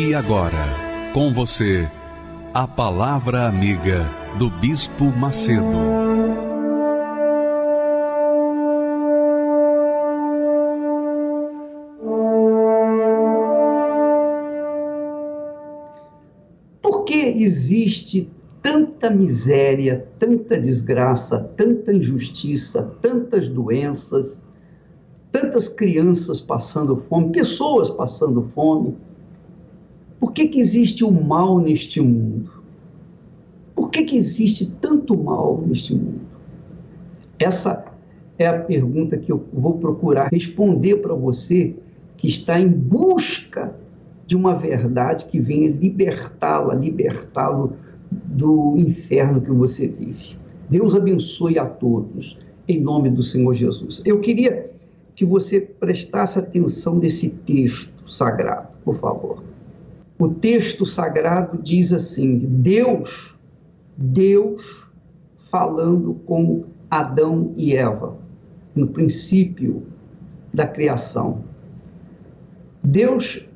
E agora, com você, a Palavra Amiga do Bispo Macedo. Por que existe tanta miséria, tanta desgraça, tanta injustiça, tantas doenças, tantas crianças passando fome, pessoas passando fome? Por que, que existe o mal neste mundo? Por que, que existe tanto mal neste mundo? Essa é a pergunta que eu vou procurar responder para você que está em busca de uma verdade que venha libertá-la, libertá-lo do inferno que você vive. Deus abençoe a todos, em nome do Senhor Jesus. Eu queria que você prestasse atenção nesse texto sagrado, por favor o texto sagrado diz assim: Deus, Deus falando com Adão e Eva, no princípio da criação. Deus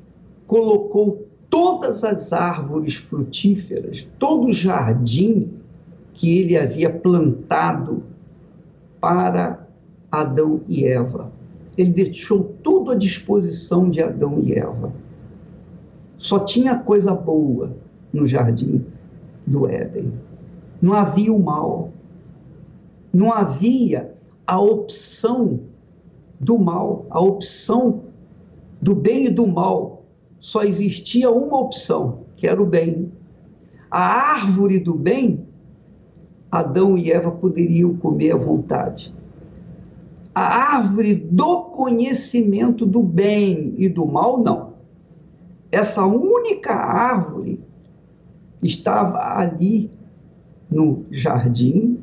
colocou todas as árvores frutíferas, todo o jardim que ele havia plantado para Adão e Eva. Ele deixou tudo à disposição de Adão e Eva. Só tinha coisa boa no jardim do Éden. Não havia o mal. Não havia a opção do mal, a opção do bem e do mal. Só existia uma opção, que era o bem. A árvore do bem, Adão e Eva poderiam comer à vontade. A árvore do conhecimento do bem e do mal, não essa única árvore estava ali no jardim,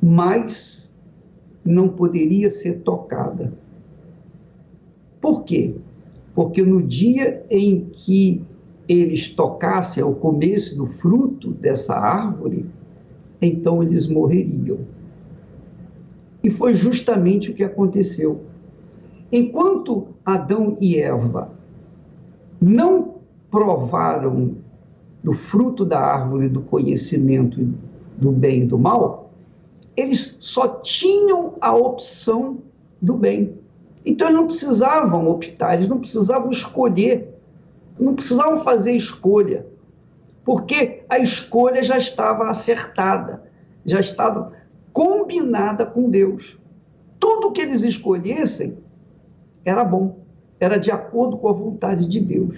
mas não poderia ser tocada. Por quê? Porque no dia em que eles tocassem ao começo do fruto dessa árvore, então eles morreriam. E foi justamente o que aconteceu. Enquanto Adão e Eva não provaram do fruto da árvore do conhecimento do bem e do mal, eles só tinham a opção do bem. Então eles não precisavam optar, eles não precisavam escolher, não precisavam fazer escolha, porque a escolha já estava acertada, já estava combinada com Deus. Tudo que eles escolhessem era bom era de acordo com a vontade de Deus.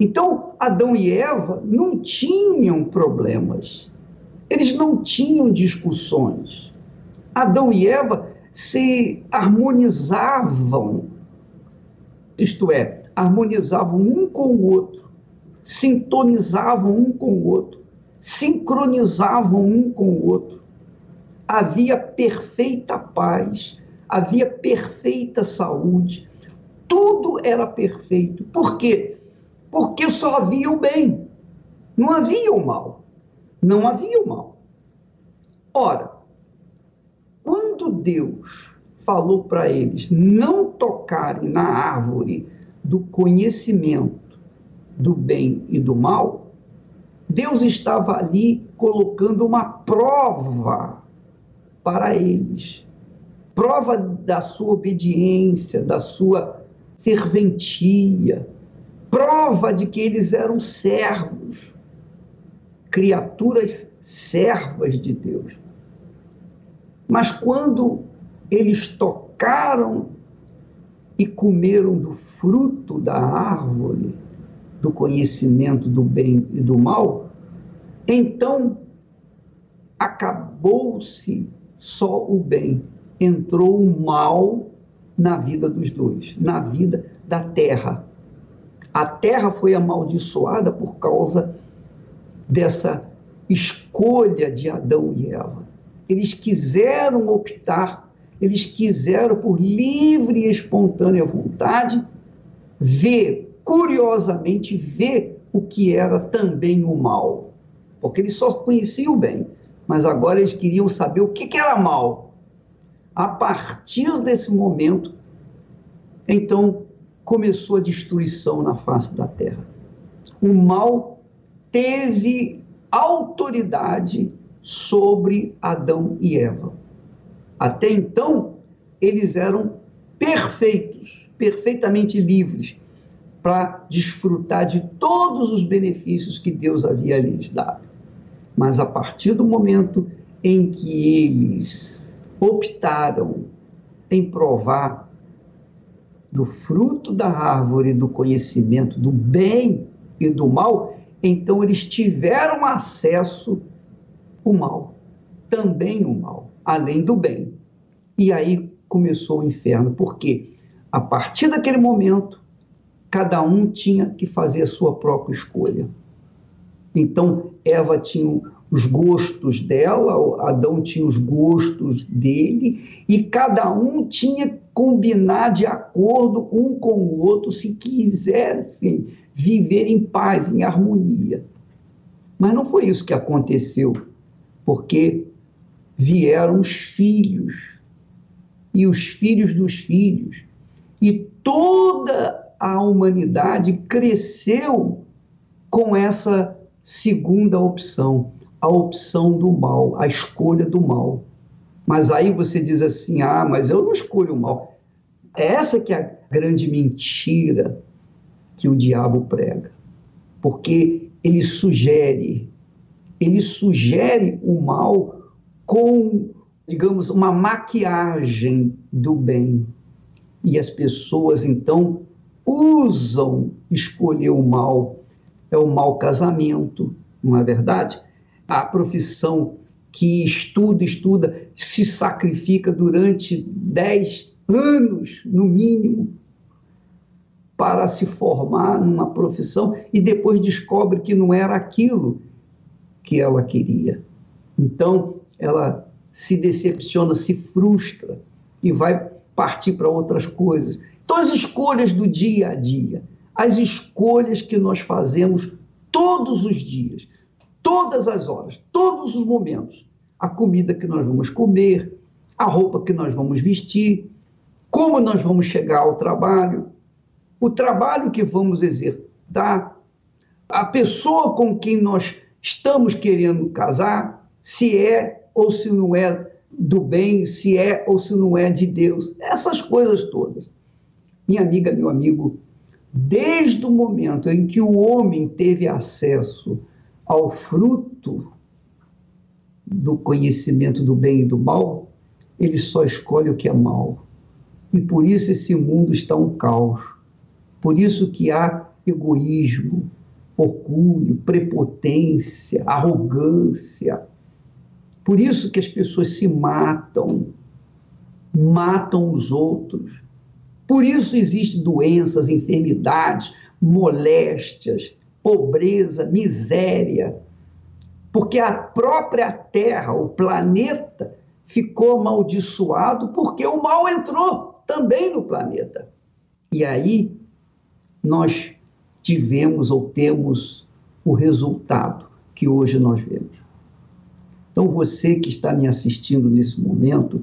Então, Adão e Eva não tinham problemas, eles não tinham discussões. Adão e Eva se harmonizavam, isto é, harmonizavam um com o outro, sintonizavam um com o outro, sincronizavam um com o outro. Havia perfeita paz, havia perfeita saúde, tudo era perfeito. Por quê? Porque só havia o bem, não havia o mal. Não havia o mal. Ora, quando Deus falou para eles não tocarem na árvore do conhecimento do bem e do mal, Deus estava ali colocando uma prova para eles prova da sua obediência, da sua serventia, prova de que eles eram servos, criaturas servas de Deus. Mas quando eles tocaram e comeram do fruto da árvore, do conhecimento do bem e do mal, então acabou-se só o bem, entrou o mal na vida dos dois, na vida da terra. A terra foi amaldiçoada por causa dessa escolha de Adão e Eva. Eles quiseram optar, eles quiseram, por livre e espontânea vontade, ver, curiosamente, ver o que era também o mal. Porque eles só conheciam o bem, mas agora eles queriam saber o que, que era mal. A partir desse momento, então começou a destruição na face da terra. O mal teve autoridade sobre Adão e Eva. Até então, eles eram perfeitos, perfeitamente livres para desfrutar de todos os benefícios que Deus havia lhes dado. Mas a partir do momento em que eles optaram em provar do fruto da árvore do conhecimento do bem e do mal, então eles tiveram acesso ao mal, também o mal, além do bem. E aí começou o inferno, porque a partir daquele momento, cada um tinha que fazer a sua própria escolha. Então, Eva tinha os gostos dela, Adão tinha os gostos dele, e cada um tinha que combinar de acordo um com o outro se quisessem viver em paz, em harmonia. Mas não foi isso que aconteceu, porque vieram os filhos e os filhos dos filhos, e toda a humanidade cresceu com essa segunda opção a opção do mal, a escolha do mal. Mas aí você diz assim: ah, mas eu não escolho o mal. É essa que é a grande mentira que o diabo prega. Porque ele sugere, ele sugere o mal com, digamos, uma maquiagem do bem. E as pessoas então usam escolher o mal. É o mau casamento, não é verdade? A profissão que estuda, estuda, se sacrifica durante dez anos, no mínimo, para se formar numa profissão e depois descobre que não era aquilo que ela queria. Então, ela se decepciona, se frustra e vai partir para outras coisas. Então, as escolhas do dia a dia, as escolhas que nós fazemos todos os dias, todas as horas, todos os momentos, a comida que nós vamos comer, a roupa que nós vamos vestir, como nós vamos chegar ao trabalho, o trabalho que vamos exercitar, a pessoa com quem nós estamos querendo casar, se é ou se não é do bem, se é ou se não é de Deus, essas coisas todas. Minha amiga, meu amigo, desde o momento em que o homem teve acesso ao fruto do conhecimento do bem e do mal, ele só escolhe o que é mal. E por isso esse mundo está um caos. Por isso que há egoísmo, orgulho, prepotência, arrogância. Por isso que as pessoas se matam, matam os outros. Por isso existem doenças, enfermidades, moléstias, pobreza, miséria, porque a própria Terra, o planeta, ficou amaldiçoado porque o mal entrou também no planeta. E aí nós tivemos ou temos o resultado que hoje nós vemos. Então você que está me assistindo nesse momento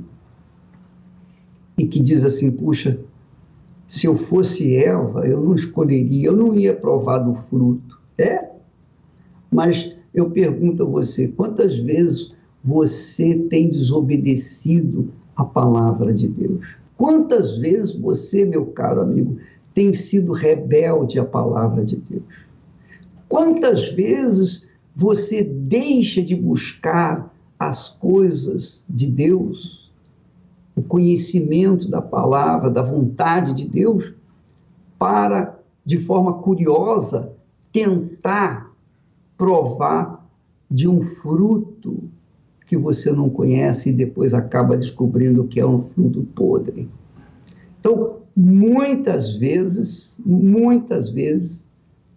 e que diz assim, puxa, se eu fosse Eva, eu não escolheria, eu não ia provar do fruto. É? Mas eu pergunto a você, quantas vezes você tem desobedecido a palavra de Deus? Quantas vezes você, meu caro amigo, tem sido rebelde à palavra de Deus? Quantas vezes você deixa de buscar as coisas de Deus o conhecimento da palavra, da vontade de Deus, para, de forma curiosa, tentar provar de um fruto que você não conhece e depois acaba descobrindo que é um fruto podre. Então, muitas vezes, muitas vezes,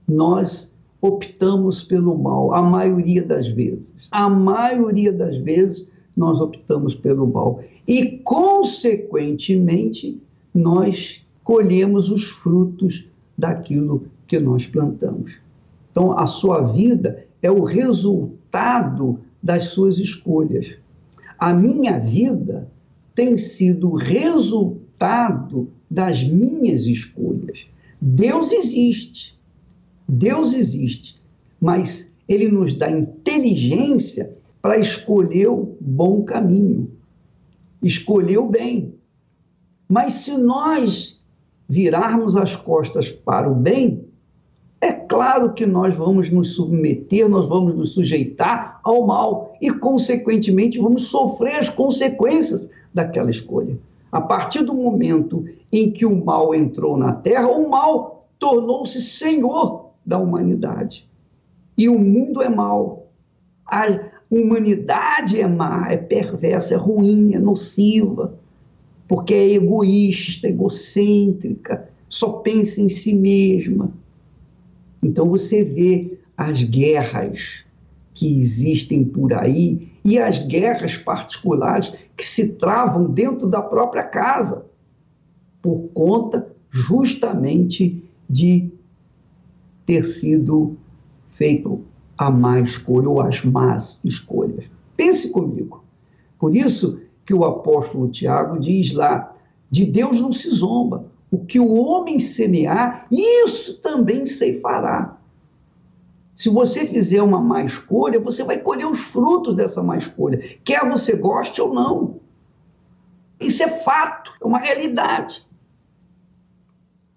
nós optamos pelo mal, a maioria das vezes. A maioria das vezes nós optamos pelo mal. E, consequentemente, nós colhemos os frutos daquilo que nós plantamos. Então, a sua vida é o resultado das suas escolhas. A minha vida tem sido resultado das minhas escolhas. Deus existe. Deus existe, mas ele nos dá inteligência para escolher o bom caminho, escolher o bem. Mas se nós virarmos as costas para o bem, é claro que nós vamos nos submeter, nós vamos nos sujeitar ao mal e, consequentemente, vamos sofrer as consequências daquela escolha. A partir do momento em que o mal entrou na terra, o mal tornou-se senhor da humanidade. E o mundo é mau. A humanidade é má, é perversa, é ruim, é nociva, porque é egoísta, egocêntrica, só pensa em si mesma. Então você vê as guerras que existem por aí e as guerras particulares que se travam dentro da própria casa, por conta justamente de ter sido feito a má escolha ou as más escolhas. Pense comigo. Por isso que o apóstolo Tiago diz lá: de Deus não se zomba. O que o homem semear, isso também ceifará. Se você fizer uma má escolha, você vai colher os frutos dessa má escolha, quer você goste ou não. Isso é fato, é uma realidade.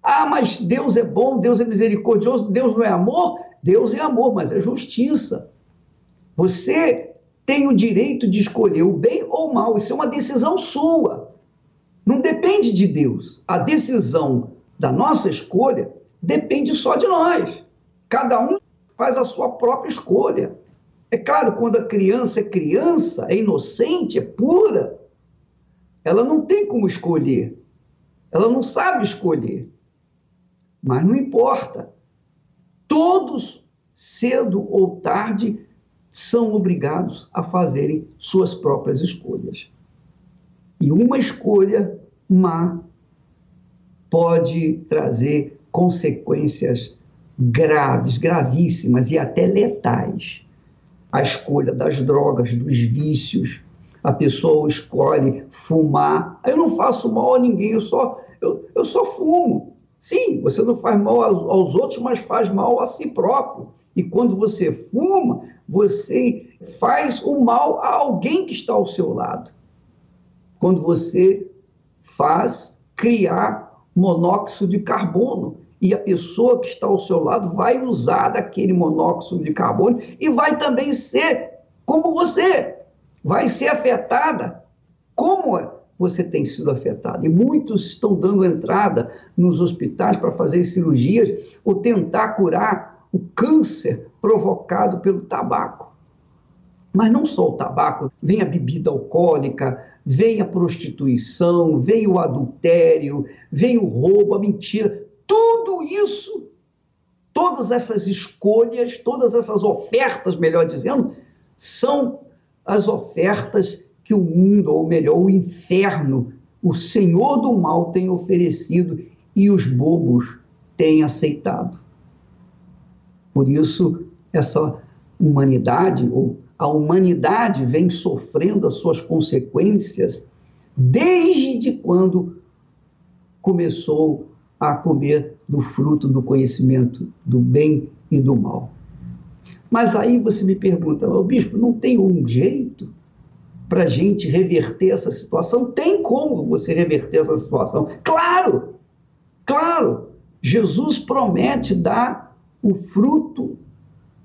Ah, mas Deus é bom, Deus é misericordioso, Deus não é amor? Deus é amor, mas é justiça. Você tem o direito de escolher o bem ou o mal, isso é uma decisão sua. Não depende de Deus. A decisão da nossa escolha depende só de nós. Cada um faz a sua própria escolha. É claro, quando a criança é criança, é inocente, é pura, ela não tem como escolher. Ela não sabe escolher. Mas não importa. Todos, cedo ou tarde, são obrigados a fazerem suas próprias escolhas. E uma escolha má pode trazer consequências graves, gravíssimas e até letais. A escolha das drogas, dos vícios, a pessoa escolhe fumar. Eu não faço mal a ninguém, eu só, eu, eu só fumo. Sim, você não faz mal aos, outros, mas faz mal a si próprio. E quando você fuma, você faz o mal a alguém que está ao seu lado quando você faz criar monóxido de carbono. E a pessoa que está ao seu lado vai usar daquele monóxido de carbono e vai também ser como você, vai ser afetada como você tem sido afetado. E muitos estão dando entrada nos hospitais para fazer cirurgias ou tentar curar o câncer provocado pelo tabaco. Mas não só o tabaco, vem a bebida alcoólica, vem a prostituição, vem o adultério, vem o roubo, a mentira. Tudo isso, todas essas escolhas, todas essas ofertas, melhor dizendo, são as ofertas que o mundo, ou melhor, o inferno, o Senhor do mal tem oferecido e os bobos têm aceitado. Por isso, essa humanidade, ou a humanidade vem sofrendo as suas consequências desde quando começou a comer do fruto do conhecimento do bem e do mal. Mas aí você me pergunta, oh, bispo, não tem um jeito para a gente reverter essa situação? Tem como você reverter essa situação? Claro, claro. Jesus promete dar o fruto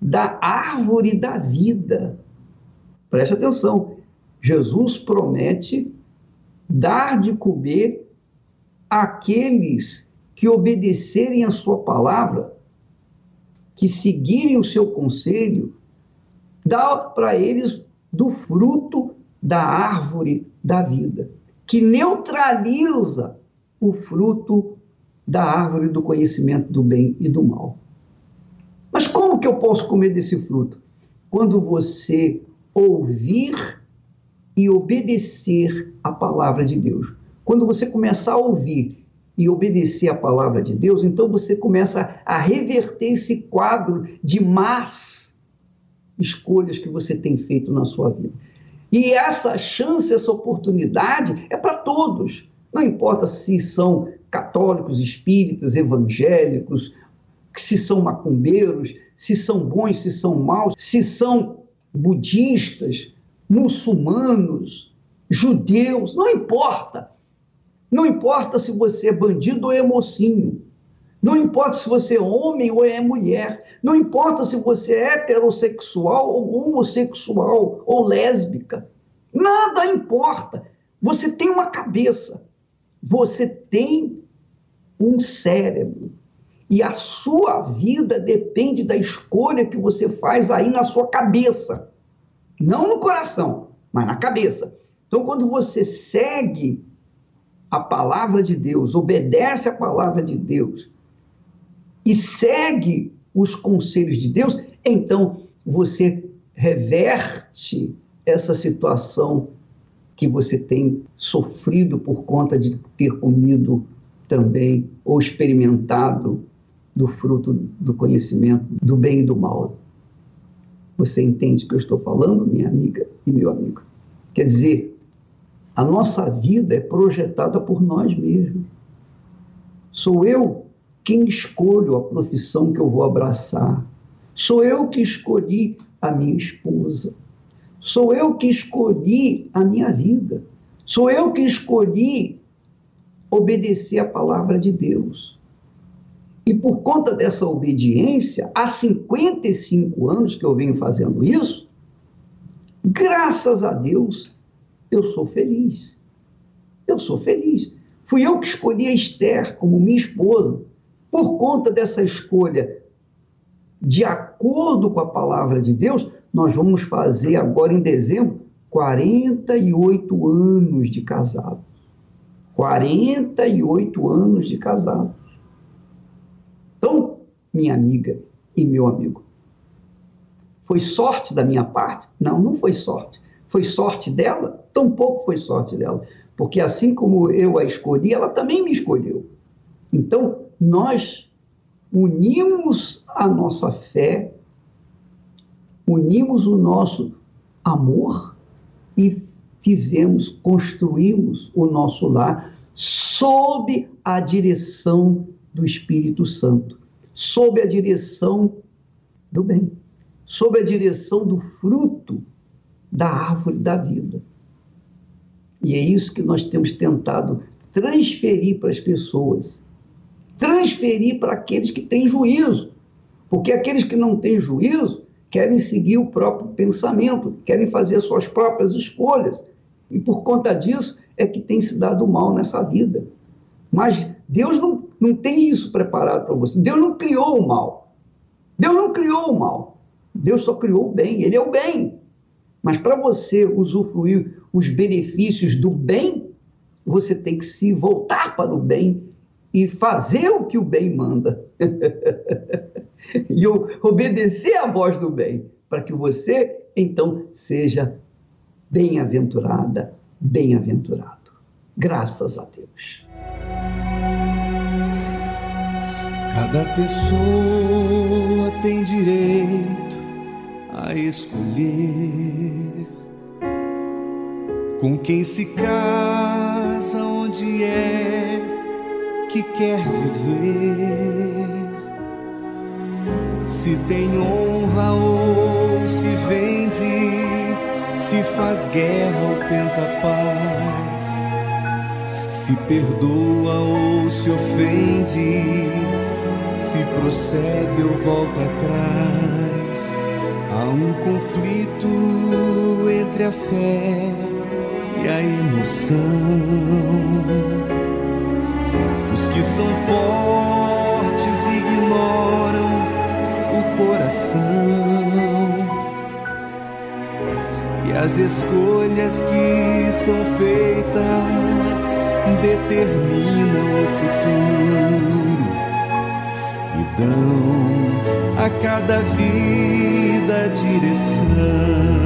da árvore da vida. Preste atenção. Jesus promete dar de comer àqueles que obedecerem a sua palavra, que seguirem o seu conselho, dá para eles do fruto da árvore da vida, que neutraliza o fruto da árvore do conhecimento do bem e do mal. Mas como que eu posso comer desse fruto? Quando você ouvir e obedecer a palavra de Deus. Quando você começar a ouvir e obedecer a palavra de Deus, então você começa a reverter esse quadro de más escolhas que você tem feito na sua vida. E essa chance, essa oportunidade é para todos. Não importa se são católicos, espíritas, evangélicos, se são macumbeiros, se são bons, se são maus, se são budistas, muçulmanos, judeus, não importa. Não importa se você é bandido ou é mocinho. Não importa se você é homem ou é mulher. Não importa se você é heterossexual ou homossexual ou lésbica. Nada importa. Você tem uma cabeça. Você tem um cérebro. E a sua vida depende da escolha que você faz aí na sua cabeça. Não no coração, mas na cabeça. Então, quando você segue a palavra de Deus, obedece a palavra de Deus e segue os conselhos de Deus, então você reverte essa situação que você tem sofrido por conta de ter comido também ou experimentado do fruto do conhecimento do bem e do mal. Você entende o que eu estou falando, minha amiga e meu amigo? Quer dizer, a nossa vida é projetada por nós mesmos. Sou eu quem escolho a profissão que eu vou abraçar. Sou eu que escolhi a minha esposa. Sou eu que escolhi a minha vida. Sou eu que escolhi obedecer a palavra de Deus. E por conta dessa obediência, há 55 anos que eu venho fazendo isso, graças a Deus, eu sou feliz. Eu sou feliz. Fui eu que escolhi a Esther como minha esposa. Por conta dessa escolha, de acordo com a palavra de Deus, nós vamos fazer agora em dezembro 48 anos de casado. 48 anos de casado. Então, minha amiga e meu amigo, foi sorte da minha parte? Não, não foi sorte. Foi sorte dela? Tampouco foi sorte dela. Porque assim como eu a escolhi, ela também me escolheu. Então, nós unimos a nossa fé, unimos o nosso amor e fizemos, construímos o nosso lar sob a direção do Espírito Santo, sob a direção do bem, sob a direção do fruto da árvore da vida. E é isso que nós temos tentado transferir para as pessoas, transferir para aqueles que têm juízo, porque aqueles que não têm juízo querem seguir o próprio pensamento, querem fazer suas próprias escolhas, e por conta disso é que tem se dado mal nessa vida. Mas Deus não, não tem isso preparado para você. Deus não criou o mal. Deus não criou o mal. Deus só criou o bem. Ele é o bem. Mas para você usufruir os benefícios do bem, você tem que se voltar para o bem e fazer o que o bem manda. e obedecer à voz do bem, para que você então seja bem-aventurada, bem-aventurado. Graças a Deus. Cada pessoa tem direito a escolher com quem se casa, onde é que quer viver. Se tem honra ou se vende, se faz guerra ou tenta paz, se perdoa ou se ofende, se prossegue ou volta atrás. Há um conflito entre a fé e a emoção. Que são fortes ignoram o coração. E as escolhas que são feitas determinam o futuro e dão a cada vida direção.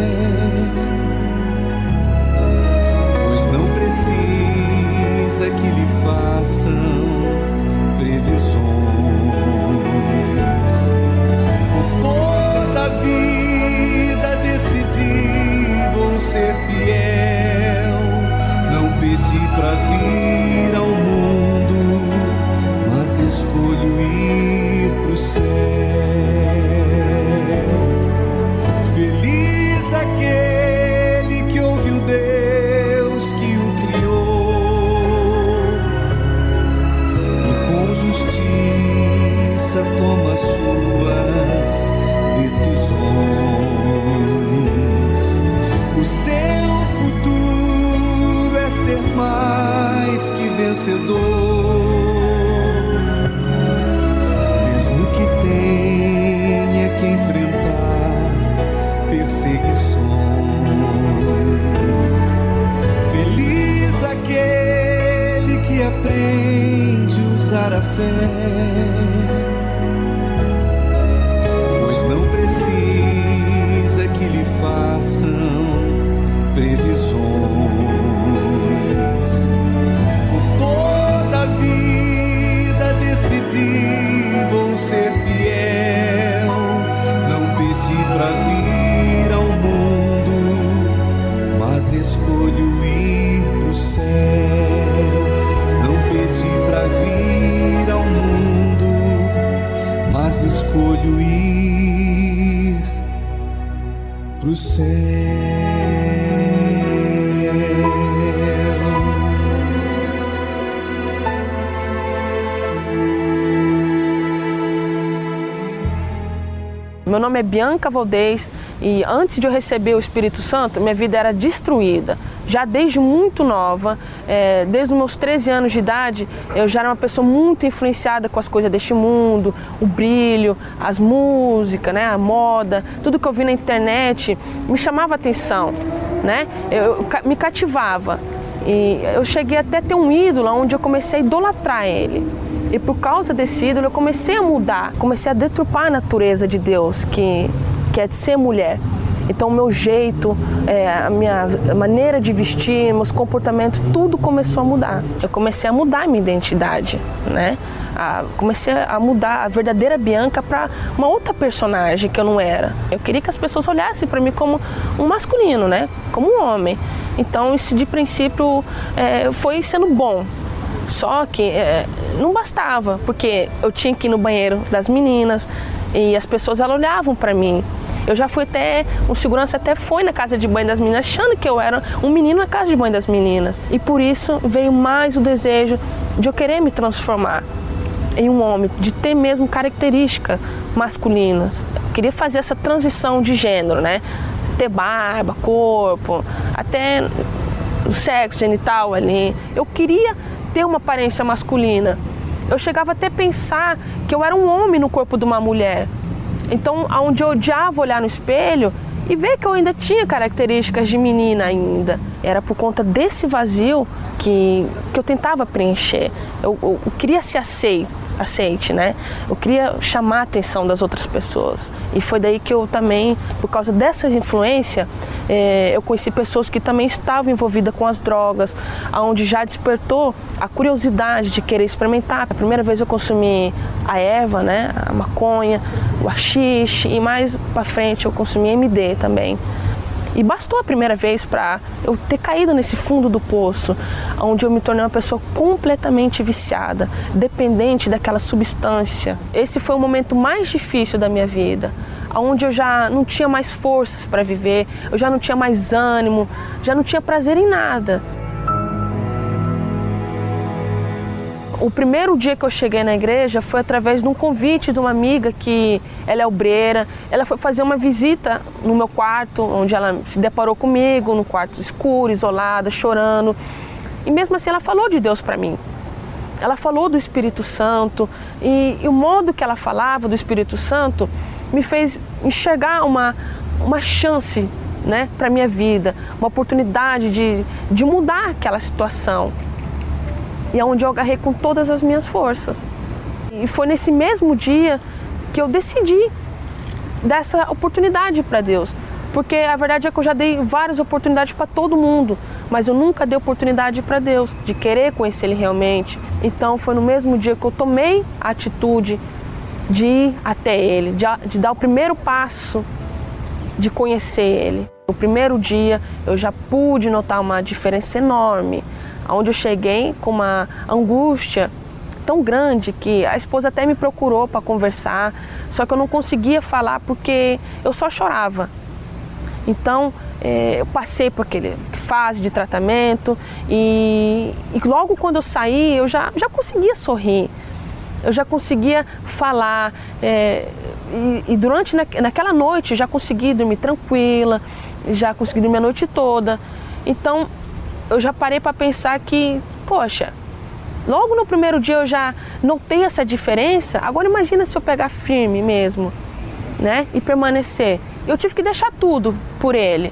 vencedor. Mesmo que tenha que enfrentar perseguições. Feliz aquele que aprende a usar a fé nome é Bianca Valdez e antes de eu receber o Espírito Santo, minha vida era destruída. Já desde muito nova, é, desde os meus 13 anos de idade, eu já era uma pessoa muito influenciada com as coisas deste mundo, o brilho, as músicas, né, a moda, tudo que eu vi na internet me chamava atenção, né? Eu, eu me cativava. E eu cheguei até ter um ídolo onde eu comecei a idolatrar ele. E por causa desse ídolo eu comecei a mudar, comecei a deturpar a natureza de Deus, que, que é de ser mulher. Então, o meu jeito, é, a minha maneira de vestir, meus comportamentos, tudo começou a mudar. Eu comecei a mudar a minha identidade, né? A, comecei a mudar a verdadeira Bianca para uma outra personagem que eu não era. Eu queria que as pessoas olhassem para mim como um masculino, né? Como um homem. Então, isso de princípio é, foi sendo bom. Só que é, não bastava, porque eu tinha que ir no banheiro das meninas e as pessoas elas olhavam para mim. Eu já fui até, o segurança até foi na casa de banho das meninas, achando que eu era um menino na casa de banho das meninas. E por isso veio mais o desejo de eu querer me transformar em um homem, de ter mesmo características masculinas. Eu queria fazer essa transição de gênero, né? Ter barba, corpo, até o sexo genital ali. Eu queria ter uma aparência masculina. Eu chegava até a pensar que eu era um homem no corpo de uma mulher. Então, aonde eu odiava olhar no espelho e ver que eu ainda tinha características de menina ainda. Era por conta desse vazio que, que eu tentava preencher. Eu, eu, eu queria ser aceito aceite, né? Eu queria chamar a atenção das outras pessoas. E foi daí que eu também, por causa dessas influências, é, eu conheci pessoas que também estavam envolvidas com as drogas, aonde já despertou a curiosidade de querer experimentar. A primeira vez eu consumi a erva, né? A maconha, o haxixe e mais para frente eu consumi MD também. E bastou a primeira vez para eu ter caído nesse fundo do poço, onde eu me tornei uma pessoa completamente viciada, dependente daquela substância. Esse foi o momento mais difícil da minha vida, onde eu já não tinha mais forças para viver, eu já não tinha mais ânimo, já não tinha prazer em nada. O primeiro dia que eu cheguei na igreja foi através de um convite de uma amiga que ela é obreira. Ela foi fazer uma visita no meu quarto, onde ela se deparou comigo, no quarto escuro, isolada, chorando. E mesmo assim ela falou de Deus para mim. Ela falou do Espírito Santo e, e, o modo que ela falava do Espírito Santo me fez enxergar uma, uma chance né, para minha vida, uma oportunidade de, de mudar aquela situação e é onde eu agarrei com todas as minhas forças. E foi nesse mesmo dia que eu decidi dessa oportunidade para Deus. Porque a verdade é que eu já dei várias oportunidades para todo mundo, mas eu nunca dei oportunidade para Deus, de querer conhecer Ele realmente. Então foi no mesmo dia que eu tomei a atitude de ir até Ele, de, de dar o primeiro passo de conhecer Ele. No primeiro dia eu já pude notar uma diferença enorme onde eu cheguei com uma angústia tão grande que a esposa até me procurou para conversar, só que eu não conseguia falar porque eu só chorava. Então é, eu passei por aquele fase de tratamento e, e, logo quando eu saí eu já, já conseguia sorrir, eu já conseguia falar é, e, e, durante na, naquela noite eu já consegui dormir tranquila, já consegui dormir a noite toda. Então eu já parei para pensar que, poxa, logo no primeiro dia eu já notei essa diferença. Agora imagina se eu pegar firme mesmo, né? E permanecer. Eu tive que deixar tudo por ele.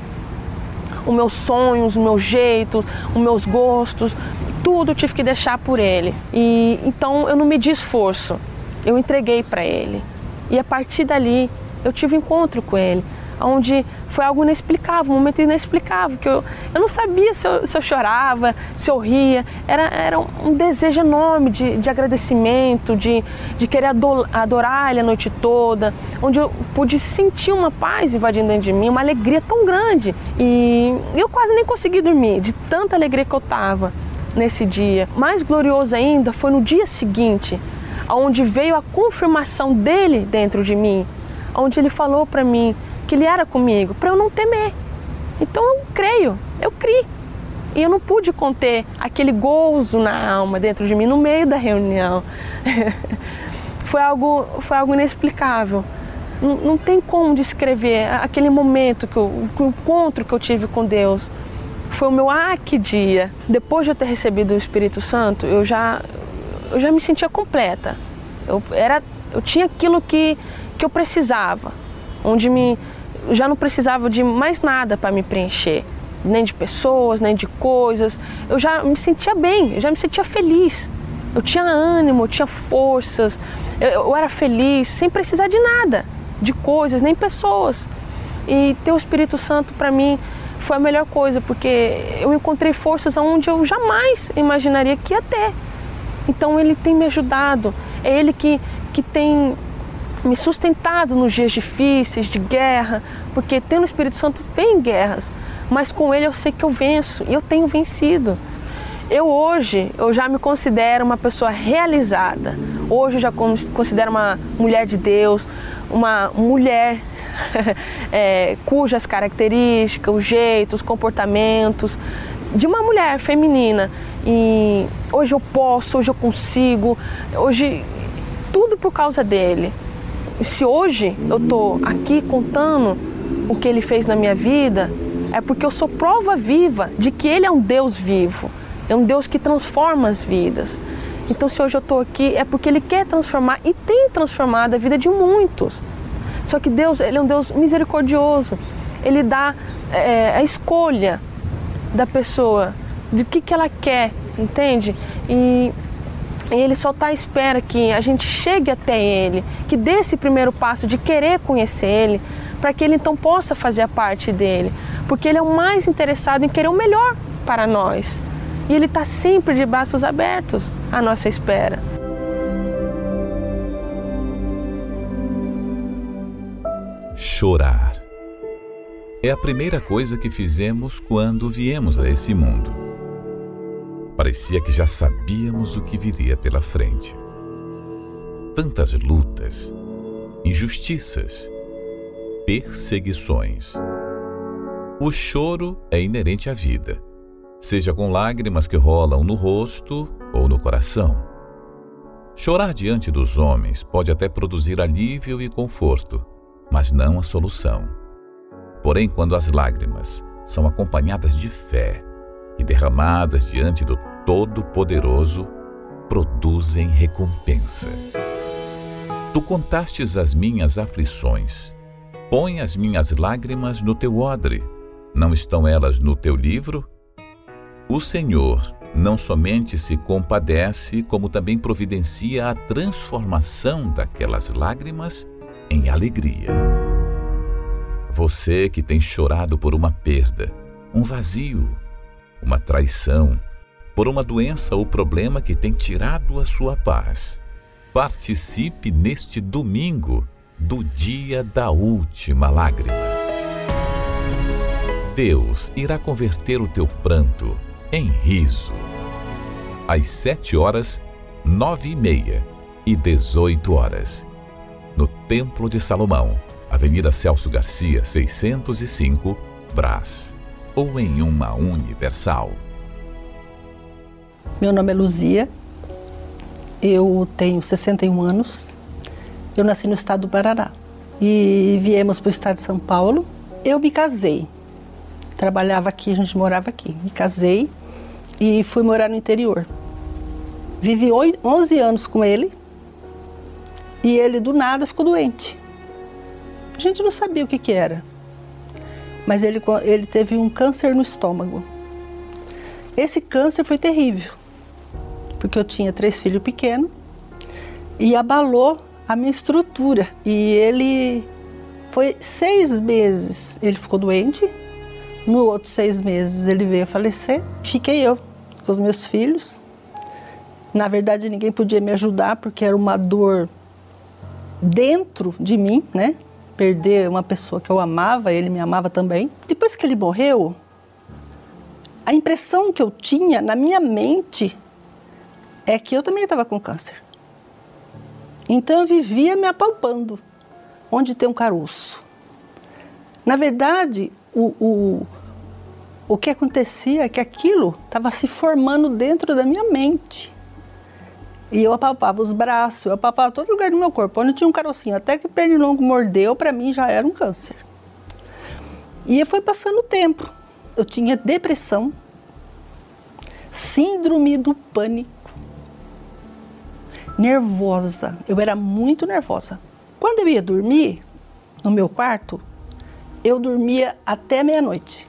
Os meus sonhos, os meus jeitos, os meus gostos, tudo tive que deixar por ele. E então eu não medi esforço. Eu entreguei para ele. E a partir dali eu tive encontro com ele onde foi algo inexplicável, um momento inexplicável, que eu, eu não sabia se eu, se eu chorava, se eu ria, era, era um desejo enorme de, de agradecimento, de, de querer adorar Ele a noite toda, onde eu pude sentir uma paz invadindo dentro de mim, uma alegria tão grande. E eu quase nem consegui dormir, de tanta alegria que eu estava nesse dia. Mais glorioso ainda foi no dia seguinte, onde veio a confirmação dele dentro de mim, onde ele falou para mim que Ele era comigo, para eu não temer. Então eu creio, eu criei. E eu não pude conter aquele gozo na alma dentro de mim no meio da reunião. foi, algo, foi algo inexplicável. Não, não, tem como descrever aquele momento, que eu, o encontro que eu tive com Deus. Foi o meu ah, dia. Depois de eu ter recebido o Espírito Santo, eu já, eu já me sentia completa. Eu, era, eu tinha aquilo que, que eu precisava, onde me, já não precisava de mais nada para me preencher, nem de pessoas, nem de coisas. Eu já me sentia bem, eu já me sentia feliz. Eu tinha ânimo, eu tinha forças, eu, eu era feliz sem precisar de nada, de coisas, nem pessoas. E ter o Espírito Santo para mim foi a melhor coisa, porque eu encontrei forças onde eu jamais imaginaria que ia ter. Então ele tem me ajudado, é ele que, que tem me sustentado nos dias difíceis, de guerra, porque tendo o Espírito Santo vem guerras, mas com ele eu sei que eu venço e eu tenho vencido. Eu hoje, eu já me considero uma pessoa realizada. Hoje eu já considero uma mulher de Deus, uma mulher é, cujas características, os jeitos, os comportamentos de uma mulher feminina. E hoje eu posso, hoje eu consigo, hoje tudo por causa dele se hoje eu estou aqui contando o que ele fez na minha vida, é porque eu sou prova viva de que ele é um Deus vivo, é um Deus que transforma as vidas. Então, se hoje eu estou aqui, é porque ele quer transformar e tem transformado a vida de muitos. Só que Deus, ele é um Deus misericordioso. Ele dá é, a escolha da pessoa, de que, que ela quer, entende? E e ele só está à espera que a gente chegue até ele, que dê esse primeiro passo de querer conhecer ele, para que ele então possa fazer a parte dele, porque ele é o mais interessado em querer o melhor para nós. E ele está sempre de braços abertos à nossa espera. Chorar. é a primeira coisa que fizemos quando viemos a esse mundo. Parecia que já sabíamos o que viria pela frente. Tantas lutas, injustiças, perseguições. O choro é inerente à vida, seja com lágrimas que rolam no rosto ou no coração. Chorar diante dos homens pode até produzir alívio e conforto, mas não a solução. Porém, quando as lágrimas são acompanhadas de fé e derramadas diante do Todo-Poderoso, produzem recompensa. Tu contastes as minhas aflições. Põe as minhas lágrimas no teu odre. Não estão elas no teu livro? O Senhor não somente se compadece, como também providencia a transformação daquelas lágrimas em alegria. Você que tem chorado por uma perda, um vazio, uma traição, por uma doença ou problema que tem tirado a sua paz, participe neste domingo do dia da última lágrima. Deus irá converter o teu pranto em riso. Às sete horas, nove e meia e dezoito horas, no Templo de Salomão Avenida Celso Garcia, 605, Brás, ou em uma Universal. Meu nome é Luzia, eu tenho 61 anos, eu nasci no estado do Paraná e viemos para o estado de São Paulo. Eu me casei, trabalhava aqui, a gente morava aqui. Me casei e fui morar no interior. Vivi 11 anos com ele e ele do nada ficou doente. A gente não sabia o que, que era. Mas ele, ele teve um câncer no estômago. Esse câncer foi terrível, porque eu tinha três filhos pequenos e abalou a minha estrutura. E ele foi seis meses, ele ficou doente. No outro seis meses ele veio a falecer. Fiquei eu com os meus filhos. Na verdade ninguém podia me ajudar porque era uma dor dentro de mim, né? perder uma pessoa que eu amava, ele me amava também. Depois que ele morreu, a impressão que eu tinha na minha mente é que eu também estava com câncer. Então eu vivia me apalpando, onde tem um caroço. Na verdade, o, o, o que acontecia é que aquilo estava se formando dentro da minha mente. E eu apalpava os braços, eu apalpava todo lugar do meu corpo, onde tinha um carocinho. Até que o pernilongo mordeu, para mim já era um câncer. E foi passando o tempo. Eu tinha depressão, síndrome do pânico, nervosa. Eu era muito nervosa. Quando eu ia dormir no meu quarto, eu dormia até meia-noite.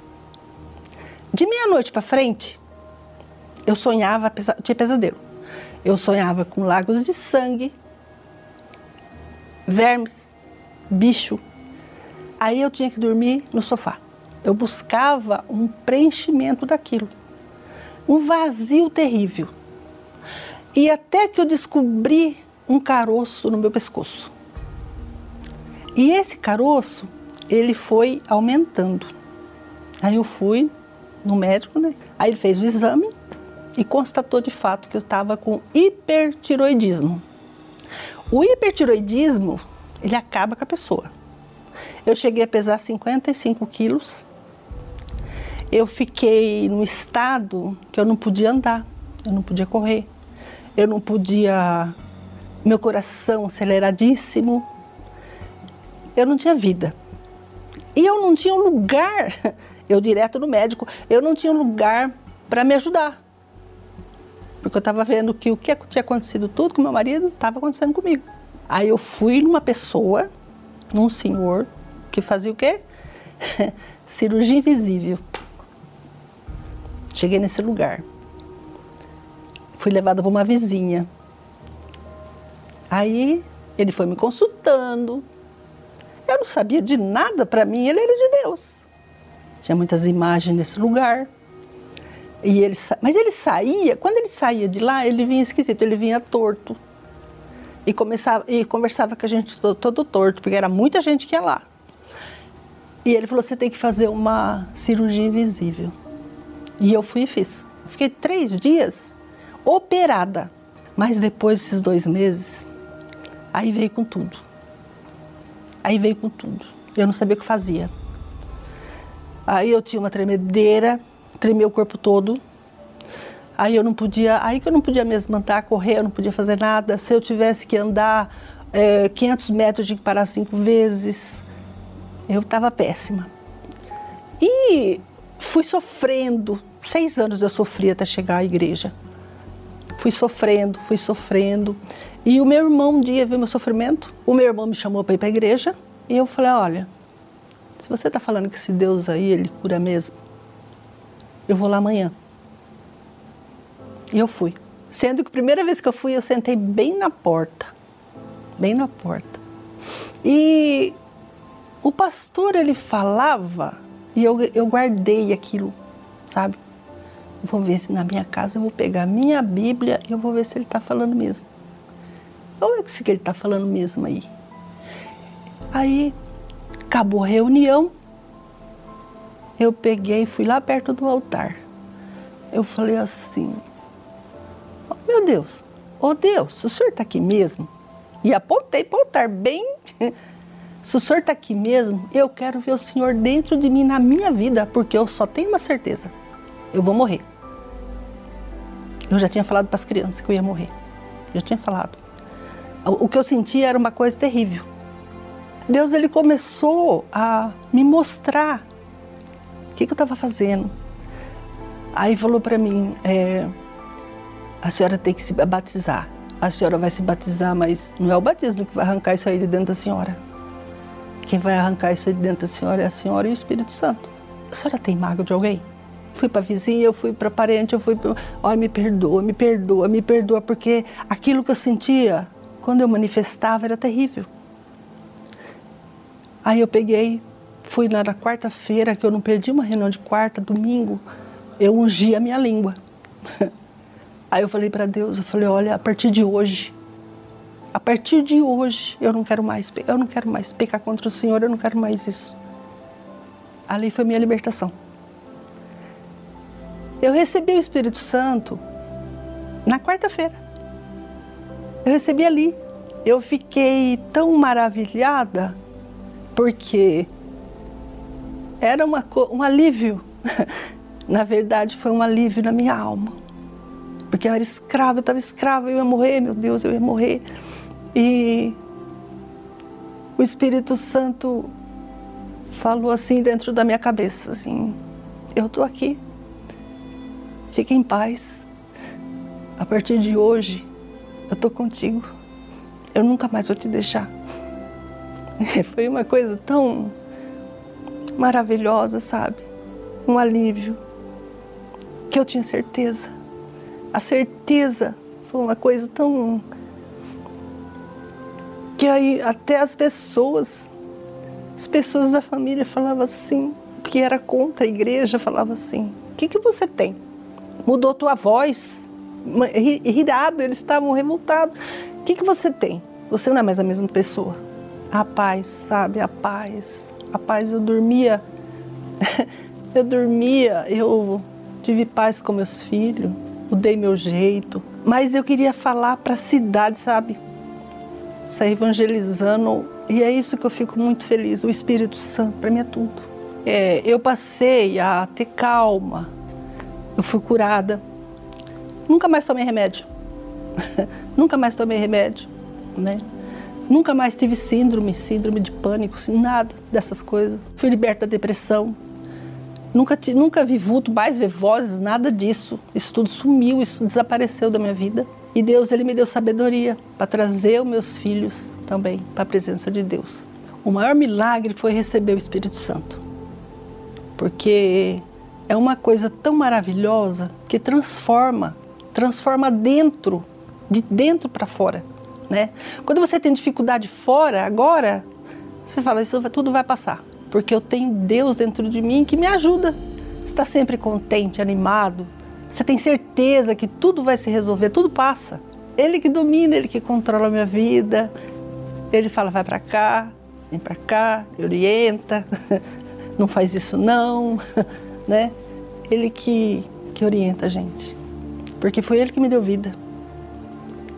De meia-noite para frente, eu sonhava, tinha pesadelo eu sonhava com lagos de sangue, vermes, bicho. Aí eu tinha que dormir no sofá. Eu buscava um preenchimento daquilo, um vazio terrível. E até que eu descobri um caroço no meu pescoço. E esse caroço, ele foi aumentando. Aí eu fui no médico, né? Aí ele fez o exame e constatou de fato que eu estava com hipertiroidismo. O hipertiroidismo, ele acaba com a pessoa. Eu cheguei a pesar 55 quilos. Eu fiquei no estado que eu não podia andar, eu não podia correr, eu não podia. Meu coração aceleradíssimo. Eu não tinha vida. E eu não tinha um lugar, eu direto no médico, eu não tinha um lugar para me ajudar. Porque eu estava vendo que o que tinha acontecido tudo com meu marido estava acontecendo comigo. Aí eu fui numa pessoa, num senhor, que fazia o quê? Cirurgia invisível. Cheguei nesse lugar. Fui levada por uma vizinha. Aí ele foi me consultando. Eu não sabia de nada, para mim ele era de Deus. Tinha muitas imagens nesse lugar. E ele, mas ele saía, quando ele saía de lá, ele vinha esquisito, ele vinha torto. E, começava, e conversava com a gente todo, todo torto, porque era muita gente que ia lá. E ele falou: você tem que fazer uma cirurgia invisível. E eu fui e fiz. Fiquei três dias operada. Mas depois desses dois meses, aí veio com tudo. Aí veio com tudo. Eu não sabia o que fazia. Aí eu tinha uma tremedeira, tremia o corpo todo. Aí eu não podia, aí que eu não podia mesmo andar, correr, eu não podia fazer nada. Se eu tivesse que andar é, 500 metros, tinha que parar cinco vezes. Eu estava péssima. E fui sofrendo. Seis anos eu sofri até chegar à igreja. Fui sofrendo, fui sofrendo. E o meu irmão um dia viu meu sofrimento. O meu irmão me chamou para ir para a igreja. E eu falei: olha, se você está falando que esse Deus aí, ele cura mesmo, eu vou lá amanhã. E eu fui. Sendo que a primeira vez que eu fui, eu sentei bem na porta. Bem na porta. E o pastor ele falava e eu, eu guardei aquilo, sabe? Vou ver se na minha casa eu vou pegar minha Bíblia e eu vou ver se ele está falando mesmo. Ou é que ele está falando mesmo aí. Aí acabou a reunião, eu peguei e fui lá perto do altar. Eu falei assim, oh, meu Deus, oh Deus, o senhor está aqui mesmo? E apontei para o altar bem Se o senhor está aqui mesmo, eu quero ver o senhor dentro de mim na minha vida, porque eu só tenho uma certeza: eu vou morrer. Eu já tinha falado para as crianças que eu ia morrer. Já tinha falado. O que eu sentia era uma coisa terrível. Deus ele começou a me mostrar o que, que eu estava fazendo. Aí falou para mim: é, a senhora tem que se batizar. A senhora vai se batizar, mas não é o batismo que vai arrancar isso aí de dentro da senhora. Quem vai arrancar isso de dentro da senhora é a senhora e o Espírito Santo. A senhora tem mágoa de alguém? Fui para vizinha, eu fui para parente, eu fui para. Olha, me perdoa, me perdoa, me perdoa, porque aquilo que eu sentia quando eu manifestava era terrível. Aí eu peguei, fui lá na quarta-feira, que eu não perdi uma reunião de quarta, domingo, eu ungi a minha língua. Aí eu falei para Deus, eu falei, olha, a partir de hoje, a partir de hoje eu não quero mais, eu não quero mais pecar contra o Senhor, eu não quero mais isso. Ali foi minha libertação. Eu recebi o Espírito Santo na quarta-feira. Eu recebi ali. Eu fiquei tão maravilhada porque era uma, um alívio. na verdade, foi um alívio na minha alma. Porque eu era escrava, eu estava escrava, eu ia morrer, meu Deus, eu ia morrer. E o Espírito Santo falou assim dentro da minha cabeça, assim, eu estou aqui, fique em paz. A partir de hoje, eu estou contigo. Eu nunca mais vou te deixar. Foi uma coisa tão maravilhosa, sabe? Um alívio que eu tinha certeza. A certeza foi uma coisa tão que aí até as pessoas, as pessoas da família falavam assim, que era contra a igreja, falava assim, o que, que você tem? Mudou tua voz, irado, eles estavam revoltados. O que, que você tem? Você não é mais a mesma pessoa. A paz, sabe? A paz. A paz, eu dormia, eu dormia, eu tive paz com meus filhos, mudei meu jeito. Mas eu queria falar para a cidade, sabe? sair evangelizando. E é isso que eu fico muito feliz. O Espírito Santo, para mim é tudo. É, eu passei a ter calma. Eu fui curada. Nunca mais tomei remédio. Nunca mais tomei remédio, né? Nunca mais tive síndrome, síndrome de pânico, nada dessas coisas. Fui liberta da depressão. Nunca, nunca vi vulto, mais ver vozes, nada disso. Isso tudo sumiu, isso desapareceu da minha vida. E Deus ele me deu sabedoria para trazer os meus filhos também para a presença de Deus. O maior milagre foi receber o Espírito Santo. Porque é uma coisa tão maravilhosa que transforma, transforma dentro, de dentro para fora, né? Quando você tem dificuldade fora, agora você fala isso tudo vai passar, porque eu tenho Deus dentro de mim que me ajuda. Está sempre contente, animado, você tem certeza que tudo vai se resolver, tudo passa. Ele que domina, ele que controla a minha vida. Ele fala, vai para cá, vem para cá, orienta. não faz isso não, né? Ele que, que orienta a gente. Porque foi ele que me deu vida.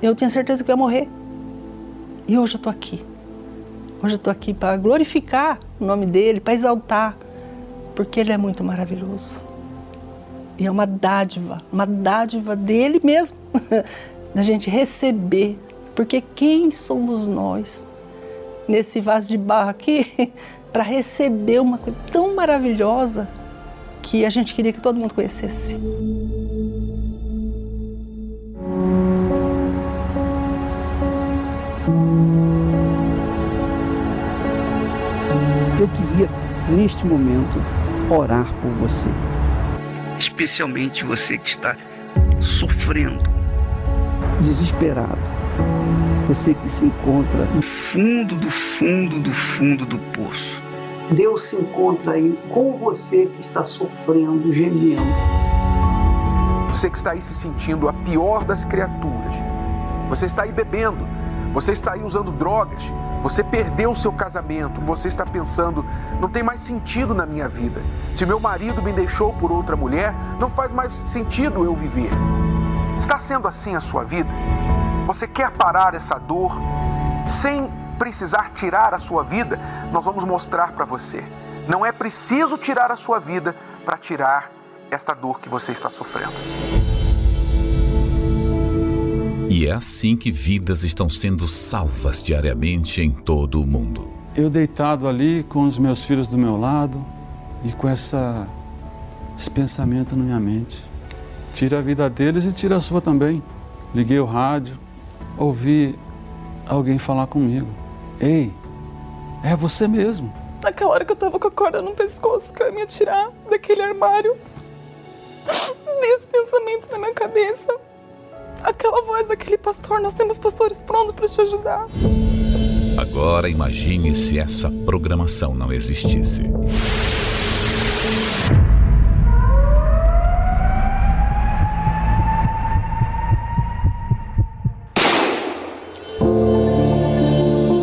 Eu tinha certeza que eu ia morrer. E hoje eu estou aqui. Hoje eu estou aqui para glorificar o nome dele, para exaltar, porque ele é muito maravilhoso. E é uma dádiva, uma dádiva dele mesmo, da gente receber. Porque quem somos nós nesse vaso de barro aqui para receber uma coisa tão maravilhosa que a gente queria que todo mundo conhecesse. Eu queria, neste momento, orar por você. Especialmente você que está sofrendo, desesperado. Você que se encontra no fundo do fundo do fundo do poço. Deus se encontra aí com você que está sofrendo, gemendo. Você que está aí se sentindo a pior das criaturas. Você está aí bebendo. Você está aí usando drogas. Você perdeu o seu casamento. Você está pensando, não tem mais sentido na minha vida. Se meu marido me deixou por outra mulher, não faz mais sentido eu viver. Está sendo assim a sua vida? Você quer parar essa dor sem precisar tirar a sua vida, nós vamos mostrar para você. Não é preciso tirar a sua vida para tirar esta dor que você está sofrendo. E é assim que vidas estão sendo salvas diariamente em todo o mundo. Eu deitado ali com os meus filhos do meu lado e com essa, esse pensamento na minha mente. Tira a vida deles e tira a sua também. Liguei o rádio, ouvi alguém falar comigo. Ei, é você mesmo. Naquela hora que eu tava com a corda no pescoço, que eu ia me atirar daquele armário, veio esse pensamento na minha cabeça. Aquela voz, aquele pastor, nós temos pastores prontos para te ajudar. Agora imagine se essa programação não existisse.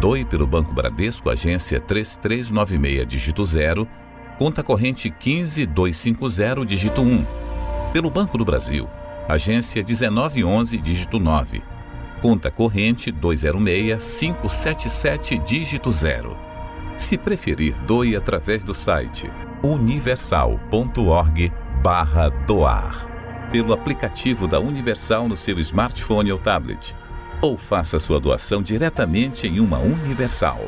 Doe pelo Banco Bradesco, agência 3396, dígito 0, conta corrente 15250, dígito 1. Pelo Banco do Brasil, agência 1911, dígito 9, conta corrente 206577, dígito 0. Se preferir, doe através do site universal.org barra doar. Pelo aplicativo da Universal no seu smartphone ou tablet ou faça sua doação diretamente em uma Universal.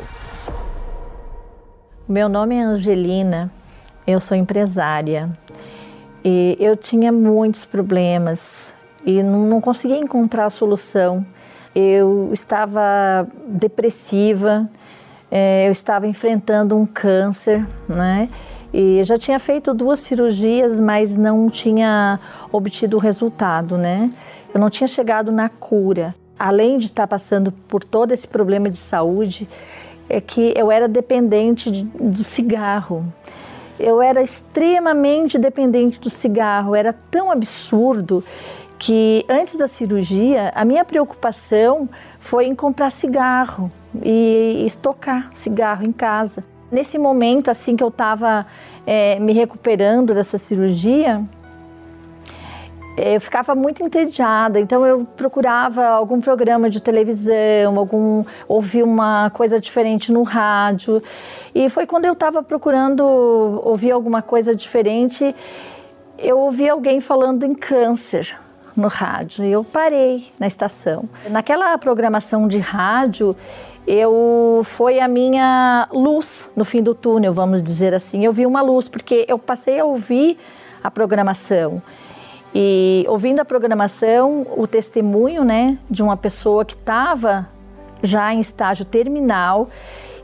Meu nome é Angelina, eu sou empresária e eu tinha muitos problemas e não, conseguia encontrar a solução. Eu estava depressiva, é, eu estava enfrentando um câncer, né? E já tinha feito duas cirurgias, mas não tinha obtido o resultado, né? Eu não tinha chegado na cura além de estar passando por todo esse problema de saúde, é que eu era dependente de, do cigarro. Eu era extremamente dependente do cigarro, era tão absurdo que antes da cirurgia a minha preocupação foi em comprar cigarro e estocar cigarro em casa. Nesse momento, assim que eu estava é, me recuperando dessa cirurgia, eu ficava muito entediada, então eu procurava algum programa de televisão, algum ouvir uma coisa diferente no rádio. E foi quando eu estava procurando ouvir alguma coisa diferente, eu ouvi alguém falando em câncer no rádio. E eu parei na estação. Naquela programação de rádio, eu foi a minha luz no fim do túnel, vamos dizer assim. Eu vi uma luz porque eu passei a ouvir a programação. E ouvindo a programação, o testemunho, né, de uma pessoa que estava já em estágio terminal,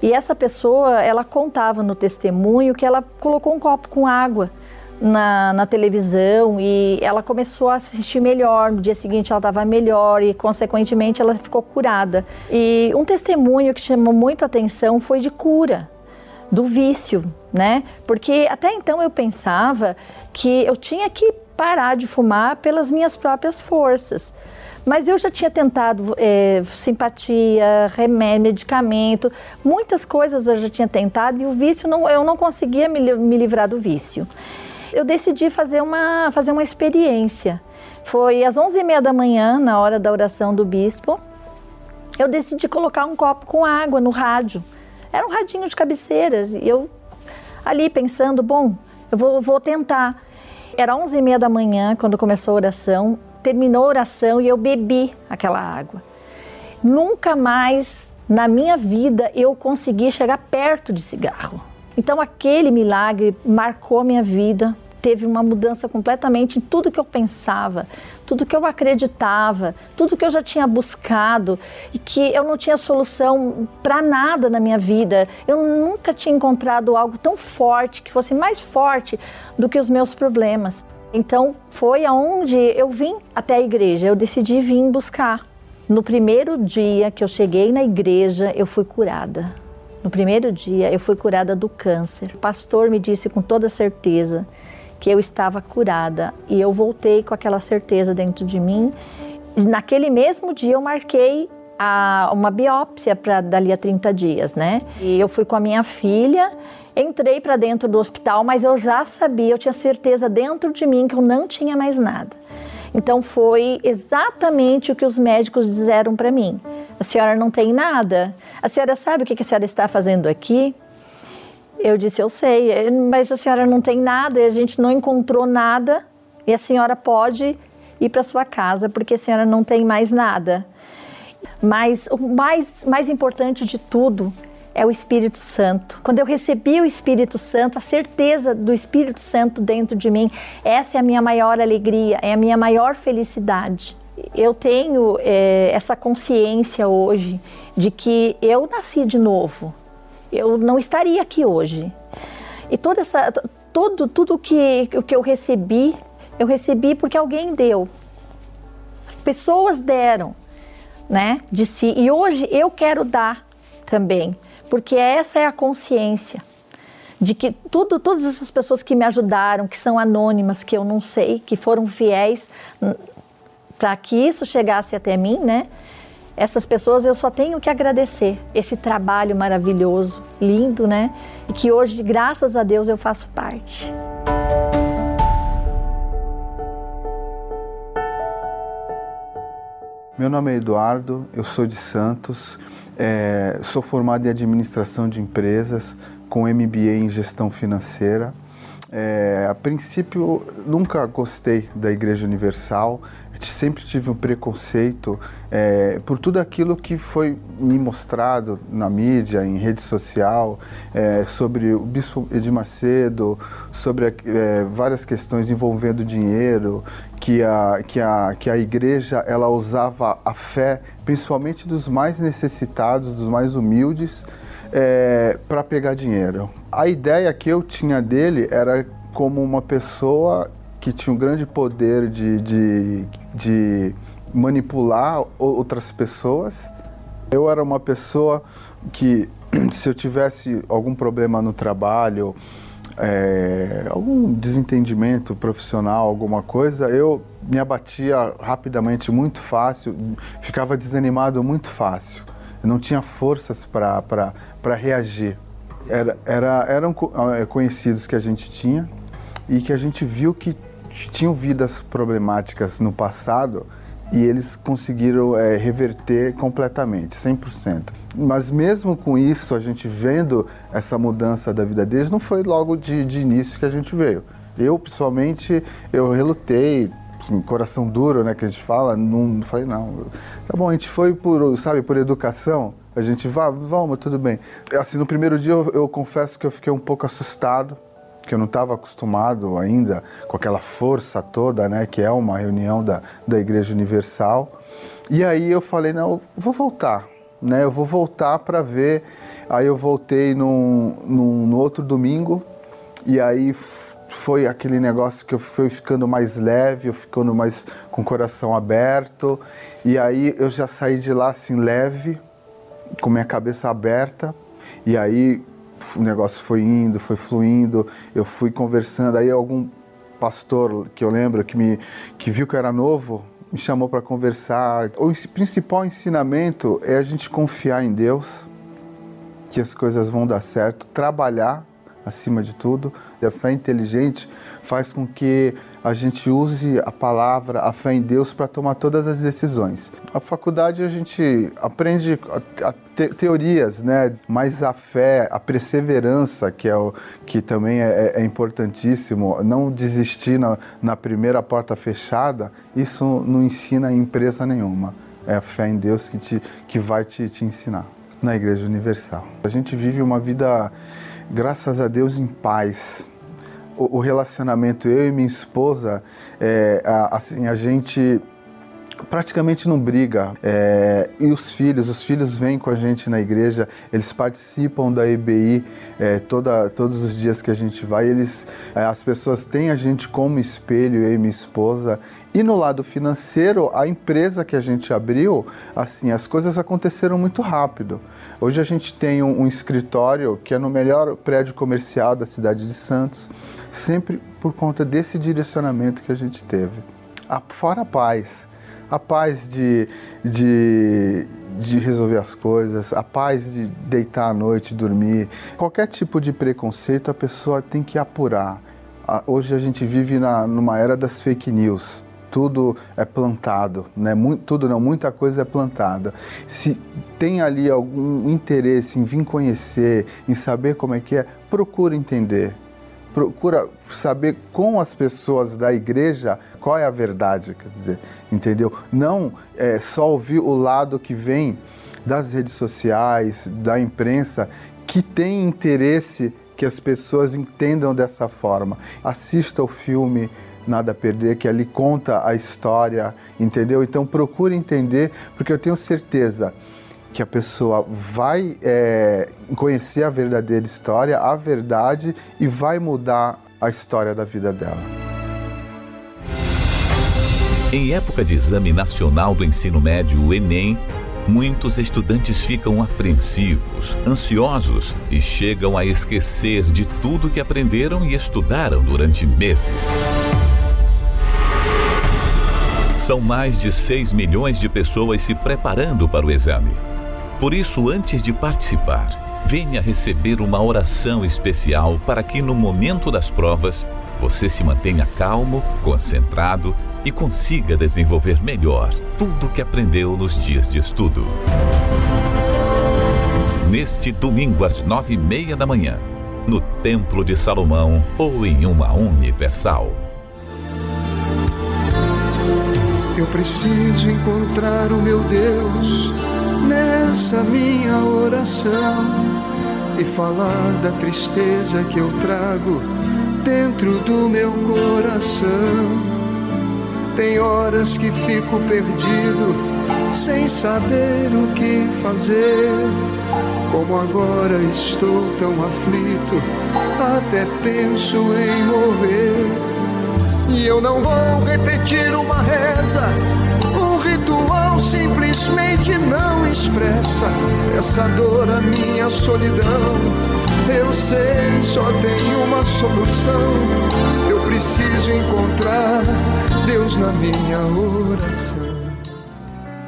e essa pessoa, ela contava no testemunho que ela colocou um copo com água na, na, televisão e ela começou a se sentir melhor. No dia seguinte ela estava melhor e, consequentemente, ela ficou curada. E um testemunho que chamou muito atenção foi de cura do vício, né? Porque até então eu pensava que eu tinha que parar de fumar pelas minhas próprias forças. Mas eu já tinha tentado é, simpatia, remédio, medicamento, muitas coisas eu já tinha tentado e o vício, não, eu não conseguia me, me livrar do vício. Eu decidi fazer uma, fazer uma experiência. Foi às 11h30 da manhã, na hora da oração do bispo, eu decidi colocar um copo com água no rádio. Era um radinho de cabeceiras e eu ali pensando, bom, eu vou, vou tentar. Era 11 e meia da manhã quando começou a oração, terminou a oração e eu bebi aquela água. Nunca mais na minha vida eu consegui chegar perto de cigarro. Então aquele milagre marcou minha vida, teve uma mudança completamente em tudo que eu pensava, tudo que eu acreditava, tudo que eu já tinha buscado e que eu não tinha solução para nada na minha vida. Eu nunca tinha encontrado algo tão forte, que fosse mais forte do que os meus problemas. Então foi aonde eu vim até a igreja, eu decidi vir buscar. No primeiro dia que eu cheguei na igreja, eu fui curada. No primeiro dia, eu fui curada do câncer. O pastor me disse com toda certeza que eu estava curada e eu voltei com aquela certeza dentro de mim. Naquele mesmo dia eu marquei a, uma biópsia para dali a 30 dias, né? E eu fui com a minha filha, entrei para dentro do hospital, mas eu já sabia, eu tinha certeza dentro de mim que eu não tinha mais nada. Então foi exatamente o que os médicos disseram para mim. A senhora não tem nada. A senhora sabe o que a senhora está fazendo aqui? Eu disse, eu sei, eh, mas a senhora não tem nada a gente não encontrou nada e a senhora pode ir para sua casa porque a senhora não tem mais nada. Mas o mais, mais importante de tudo é o Espírito Santo. Quando eu recebi o Espírito Santo, a certeza do Espírito Santo dentro de mim, essa é a minha maior alegria, é a minha maior felicidade. Eu tenho é, essa consciência hoje de que eu nasci de novo eu não estaria aqui hoje. E toda essa, todo, tudo que, que eu recebi, eu recebi porque alguém deu. Pessoas deram, né, de si. E hoje eu quero dar também, porque essa é a consciência de que tudo, todas essas pessoas que me ajudaram, que são anônimas, que eu não sei, que foram fiéis hum, para que isso chegasse até mim, né? Essas pessoas eu só tenho que agradecer esse trabalho maravilhoso, lindo, né? E que hoje, graças a Deus, eu faço parte. Meu nome é Eduardo, eu sou de Santos, é, sou formado em administração de empresas com MBA em gestão financeira. É, a princípio, nunca gostei da Igreja Universal, sempre tive um preconceito é, por tudo aquilo que foi me mostrado na mídia, em rede social, é, sobre o Bispo Edir Macedo, sobre é, várias questões envolvendo dinheiro, que a, que, a, que a Igreja ela usava a fé, principalmente dos mais necessitados, dos mais humildes, é, para pegar dinheiro. A ideia que eu tinha dele era como uma pessoa que tinha um grande poder de, de, de manipular outras pessoas. Eu era uma pessoa que, se eu tivesse algum problema no trabalho, é, algum desentendimento profissional, alguma coisa, eu me abatia rapidamente, muito fácil, ficava desanimado muito fácil. Eu não tinha forças para reagir. Era, era, eram é, conhecidos que a gente tinha e que a gente viu que tinham vidas problemáticas no passado e eles conseguiram é, reverter completamente, 100%. Mas mesmo com isso, a gente vendo essa mudança da vida deles, não foi logo de, de início que a gente veio. Eu, pessoalmente, eu relutei, assim, coração duro, né, que a gente fala, não falei não. Tá bom, a gente foi por, sabe, por educação, a gente vai, vamos, tudo bem. Assim, no primeiro dia eu, eu confesso que eu fiquei um pouco assustado, que eu não estava acostumado ainda com aquela força toda, né, que é uma reunião da, da Igreja Universal. E aí eu falei, não, eu vou voltar, né, eu vou voltar para ver. Aí eu voltei num, num, no outro domingo e aí foi aquele negócio que eu fui ficando mais leve, eu ficando mais com o coração aberto. E aí eu já saí de lá assim leve, com minha cabeça aberta. E aí o negócio foi indo, foi fluindo. Eu fui conversando. Aí algum pastor que eu lembro que me que viu que eu era novo me chamou para conversar. O principal ensinamento é a gente confiar em Deus, que as coisas vão dar certo, trabalhar acima de tudo. E a fé inteligente faz com que a gente use a palavra, a fé em Deus para tomar todas as decisões. A faculdade a gente aprende a, te, teorias, né? Mas a fé, a perseverança, que é o que também é, é, é importantíssimo, não desistir na, na primeira porta fechada, isso não ensina em empresa nenhuma. É a fé em Deus que, te, que vai te, te ensinar na Igreja Universal. A gente vive uma vida graças a Deus, em paz. O, o relacionamento, eu e minha esposa, é, a, assim, a gente praticamente não briga. É, e os filhos, os filhos vêm com a gente na igreja, eles participam da EBI é, toda, todos os dias que a gente vai. Eles, é, as pessoas têm a gente como espelho, eu e minha esposa. E no lado financeiro, a empresa que a gente abriu, assim, as coisas aconteceram muito rápido. Hoje a gente tem um, um escritório que é no melhor prédio comercial da cidade de Santos, sempre por conta desse direcionamento que a gente teve. A, fora a paz a paz de, de, de resolver as coisas, a paz de deitar à noite, dormir. Qualquer tipo de preconceito a pessoa tem que apurar. Hoje a gente vive na, numa era das fake news. Tudo é plantado, né? Muito, tudo não, muita coisa é plantada. Se tem ali algum interesse em vir conhecer, em saber como é que é, procura entender procura saber com as pessoas da igreja qual é a verdade, quer dizer, entendeu? Não é, só ouvir o lado que vem das redes sociais, da imprensa, que tem interesse que as pessoas entendam dessa forma. Assista o filme Nada a Perder, que ali conta a história, entendeu? Então procure entender, porque eu tenho certeza que a pessoa vai é, conhecer a verdadeira história, a verdade e vai mudar a história da vida dela. Em época de exame nacional do ensino médio, o Enem, muitos estudantes ficam apreensivos, ansiosos e chegam a esquecer de tudo que aprenderam e estudaram durante meses. São mais de 6 milhões de pessoas se preparando para o exame. Por isso, antes de participar, venha receber uma oração especial para que no momento das provas você se mantenha calmo, concentrado e consiga desenvolver melhor tudo o que aprendeu nos dias de estudo. Neste domingo às nove e meia da manhã, no Templo de Salomão ou em uma Universal. Eu preciso encontrar o meu Deus nessa minha oração e falar da tristeza que eu trago dentro do meu coração. Tem horas que fico perdido, sem saber o que fazer. Como agora estou tão aflito, até penso em morrer. E eu não vou repetir uma reza ritual simplesmente não expressa essa dor, a minha solidão. Eu sei, só tem uma solução. Eu preciso encontrar Deus na minha oração.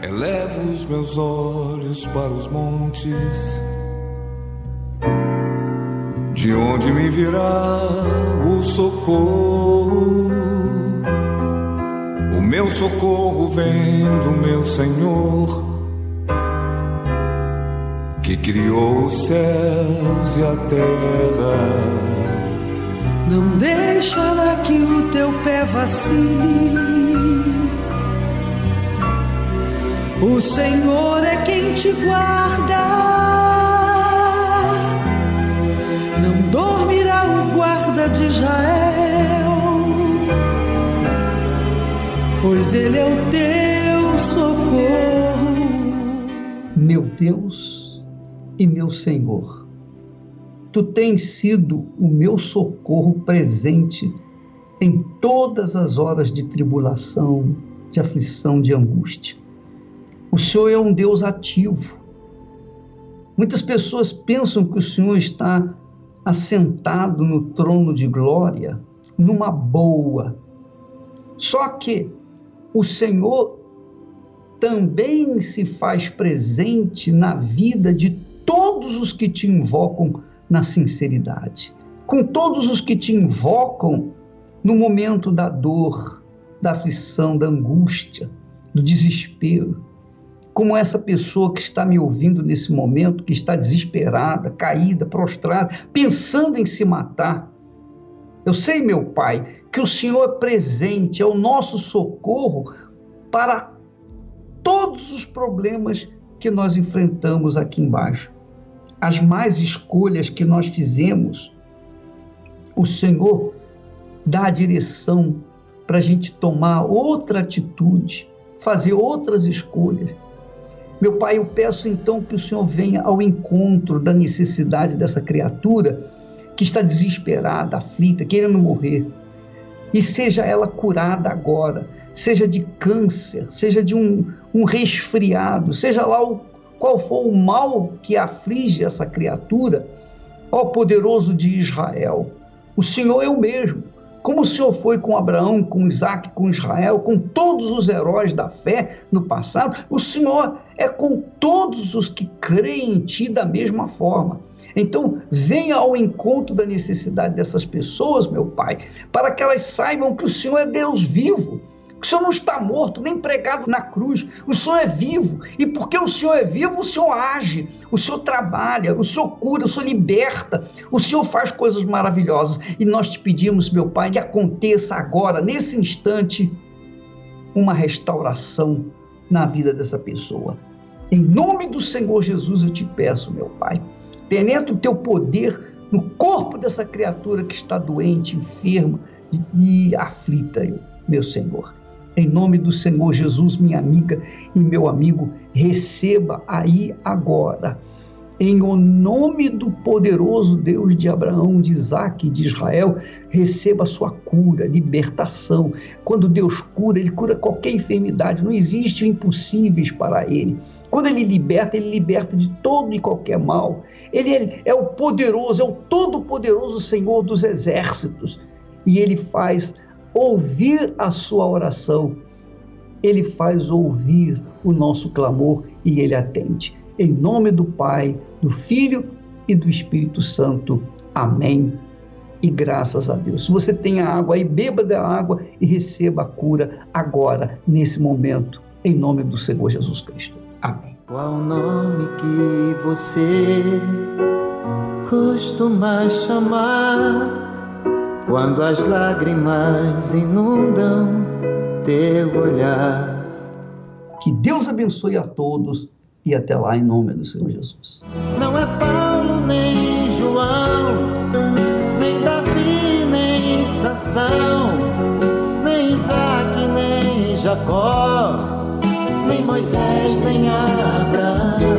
Elevo os meus olhos para os montes, de onde me virá o socorro meu socorro vem do meu Senhor, que criou os céus e a terra. Não deixará que o teu pé vacile. O Senhor é quem te guarda. Não dormirá o guarda de Israel pois Ele é o teu socorro. Meu Deus e meu Senhor, Tu tens sido o meu socorro presente em todas as horas de tribulação, de aflição, de angústia. O Senhor é um Deus ativo. Muitas pessoas pensam que o Senhor está assentado no trono de glória, numa boa. Só que o Senhor também se faz presente na vida de todos os que te invocam na sinceridade, com todos os que te invocam no momento da dor, da aflição, da angústia, do desespero. Como essa pessoa que está me ouvindo nesse momento, que está desesperada, caída, prostrada, pensando em se matar. Eu sei, meu Pai, que o Senhor é presente, é o nosso socorro para todos os problemas que nós enfrentamos aqui embaixo. As más escolhas que nós fizemos, o Senhor dá a direção para a gente tomar outra atitude, fazer outras escolhas. Meu Pai, eu peço então que o Senhor venha ao encontro da necessidade dessa criatura que está desesperada, aflita, querendo morrer e seja ela curada agora, seja de câncer, seja de um, um resfriado, seja lá o, qual for o mal que aflige essa criatura, ó poderoso de Israel, o Senhor é o mesmo. Como o Senhor foi com Abraão, com Isaac, com Israel, com todos os heróis da fé no passado, o Senhor é com todos os que creem em Ti da mesma forma. Então, venha ao encontro da necessidade dessas pessoas, meu Pai, para que elas saibam que o Senhor é Deus vivo, que o Senhor não está morto, nem pregado na cruz, o Senhor é vivo, e porque o Senhor é vivo, o Senhor age, o Senhor trabalha, o Senhor cura, o Senhor liberta, o Senhor faz coisas maravilhosas. E nós te pedimos, meu Pai, que aconteça agora, nesse instante, uma restauração na vida dessa pessoa. Em nome do Senhor Jesus eu te peço, meu Pai Penetra o teu poder no corpo dessa criatura que está doente, enferma e aflita, meu Senhor. Em nome do Senhor Jesus, minha amiga e meu amigo, receba aí agora, em o nome do poderoso Deus de Abraão, de Isaac e de Israel, receba a sua cura, libertação. Quando Deus cura, Ele cura qualquer enfermidade, não existe impossíveis para Ele. Quando ele liberta, ele liberta de todo e qualquer mal. Ele é o poderoso, é o todo-poderoso Senhor dos exércitos. E ele faz ouvir a sua oração. Ele faz ouvir o nosso clamor e ele atende. Em nome do Pai, do Filho e do Espírito Santo. Amém. E graças a Deus. Se você tem a água aí, beba da água e receba a cura agora, nesse momento, em nome do Senhor Jesus Cristo. Qual o nome que você costuma chamar quando as lágrimas inundam teu olhar? Que Deus abençoe a todos e até lá em nome do Senhor Jesus. Não é Paulo nem João, nem Davi, nem Sansão, nem Isaac, nem Jacó Moisés, nem Abraão.